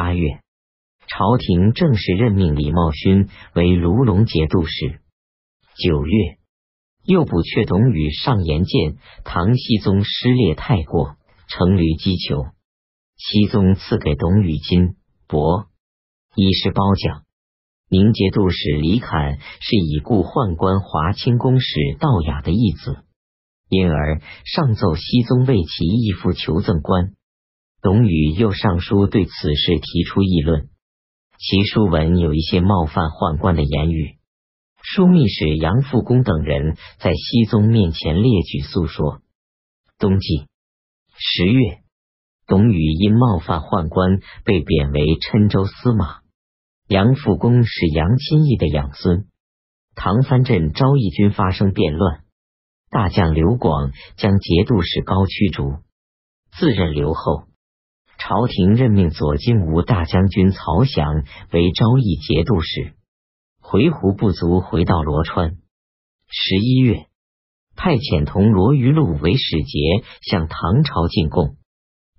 八月，朝廷正式任命李茂勋为卢龙节度使。九月，右补阙董宇上言谏唐僖宗失列太过，乘驴击球。熹宗赐给董宇金帛，以示褒奖。宁节度使李侃是已故宦官华清宫使道雅的义子，因而上奏熹宗为其义父求赠官。董宇又上书对此事提出议论，其书文有一些冒犯宦官的言语。枢密使杨复恭等人在熹宗面前列举诉说。冬季十月，董宇因冒犯宦官，被贬为郴州司马。杨复恭是杨钦义的养孙。唐三镇昭义军发生变乱，大将刘广将节度使高驱逐，自任留后。朝廷任命左金吾大将军曹翔为昭义节度使，回鹘部族，回到罗川。十一月，派遣同罗余禄为使节，向唐朝进贡。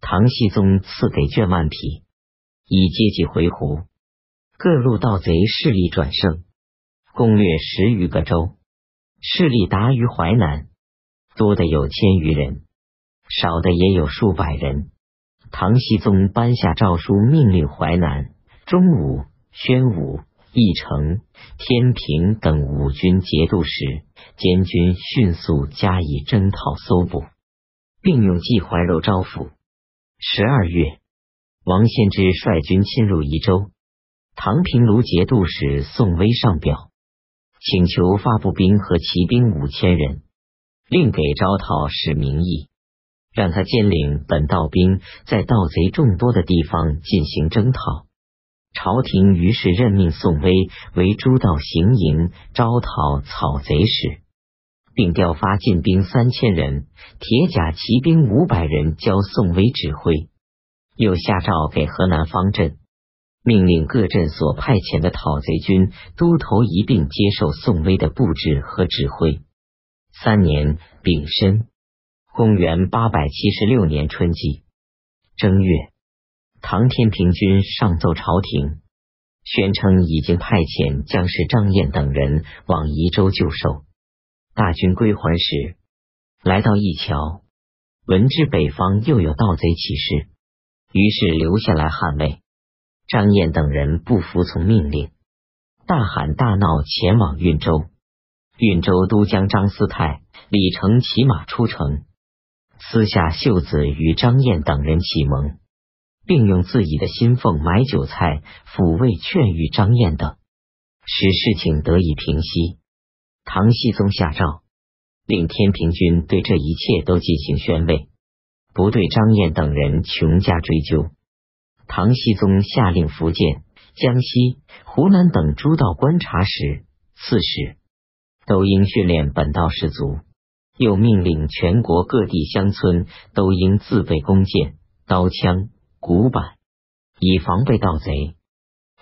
唐僖宗赐给卷万匹，以接济回鹘。各路盗贼势力转盛，攻略十余个州，势力达于淮南，多的有千余人，少的也有数百人。唐僖宗颁下诏书，命令淮南、中武、宣武、义城、天平等五军节度使、监军迅速加以征讨搜捕，并用季怀柔招抚。十二月，王献之率军侵入宜州，唐平卢节度使宋威上表，请求发布兵和骑兵五千人，另给招讨使名义。让他兼领本道兵，在盗贼众多的地方进行征讨。朝廷于是任命宋威为诸道行营招讨草贼使，并调发进兵三千人、铁甲骑兵五百人交宋威指挥。又下诏给河南方阵，命令各镇所派遣的讨贼军都头一并接受宋威的布置和指挥。三年丙申。公元八百七十六年春季正月，唐天平君上奏朝廷，宣称已经派遣将士张燕等人往宜州救守。大军归还时，来到一桥，闻知北方又有盗贼起事，于是留下来捍卫。张燕等人不服从命令，大喊大闹，前往运州。运州都将张思泰、李成骑马出城。私下秀子与张燕等人启蒙，并用自己的薪俸买酒菜抚慰劝喻张燕等，使事情得以平息。唐僖宗下诏，令天平军对这一切都进行宣慰，不对张燕等人穷加追究。唐僖宗下令福建、江西、湖南等诸道观察使、刺史都应训练本道士卒。又命令全国各地乡村都应自备弓箭、刀枪、古板，以防备盗贼。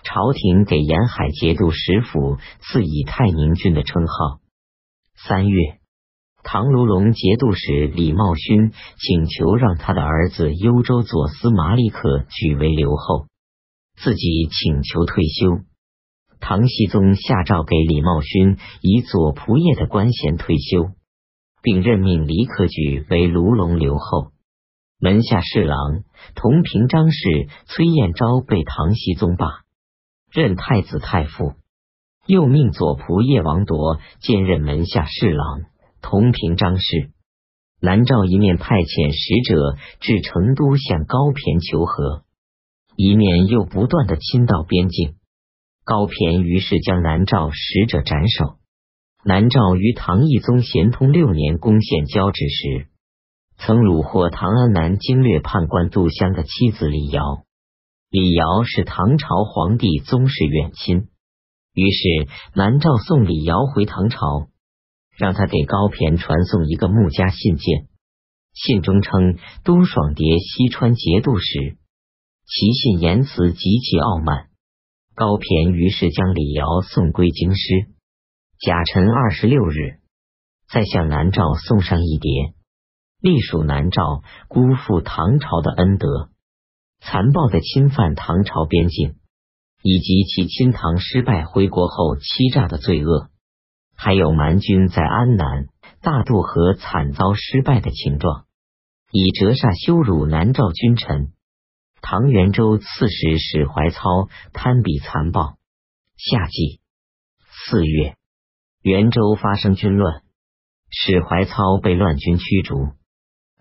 朝廷给沿海节度使府赐以太宁郡的称号。三月，唐卢龙节度使李茂勋请求让他的儿子幽州左司马立可举为留后，自己请求退休。唐僖宗下诏给李茂勋以左仆射的官衔退休。并任命李可举为卢龙留后，门下侍郎同平章事崔彦昭被唐僖宗罢，任太子太傅。又命左仆射王铎兼任门下侍郎同平章事。南诏一面派遣使者至成都向高骈求和，一面又不断的侵到边境。高骈于是将南诏使者斩首。南诏于唐懿宗咸通六年攻陷交趾时，曾虏获唐安南经略判官杜襄的妻子李瑶。李瑶是唐朝皇帝宗室远亲，于是南诏送李瑶回唐朝，让他给高骈传送一个穆家信件，信中称都爽牒西川节度使，其信言辞极其傲慢。高骈于是将李瑶送归京师。甲辰二十六日，再向南诏送上一牒，隶属南诏辜负唐朝的恩德。残暴的侵犯唐朝边境，以及其亲唐失败回国后欺诈的罪恶，还有蛮军在安南、大渡河惨遭失败的情状，以折煞羞辱南诏君臣。唐元州刺史史怀操贪比残暴。夏季四月，元州发生军乱，史怀操被乱军驱逐。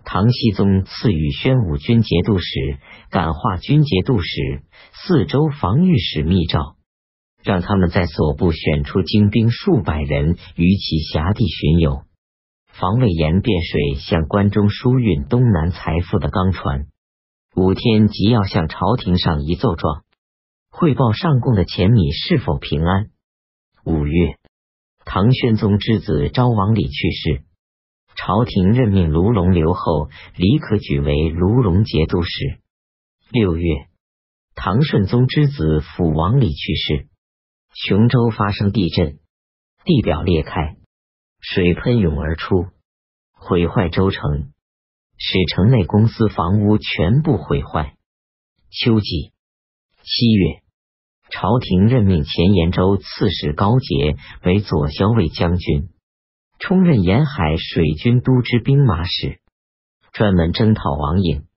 唐僖宗赐予宣武军节度使、感化军节度使、四州防御使密诏，让他们在所部选出精兵数百人于其辖地巡游，防卫沿汴水向关中输运东南财富的钢船。五天即要向朝廷上一奏状，汇报上贡的钱米是否平安。五月，唐宣宗之子昭王李去世，朝廷任命卢龙留后李可举为卢龙节度使。六月，唐顺宗之子辅王李去世，琼州发生地震，地表裂开，水喷涌而出，毁坏州城。使城内公司房屋全部毁坏。秋季七月，朝廷任命前延州刺史高杰为左骁卫将军，充任沿海水军都之兵马使，专门征讨王颖。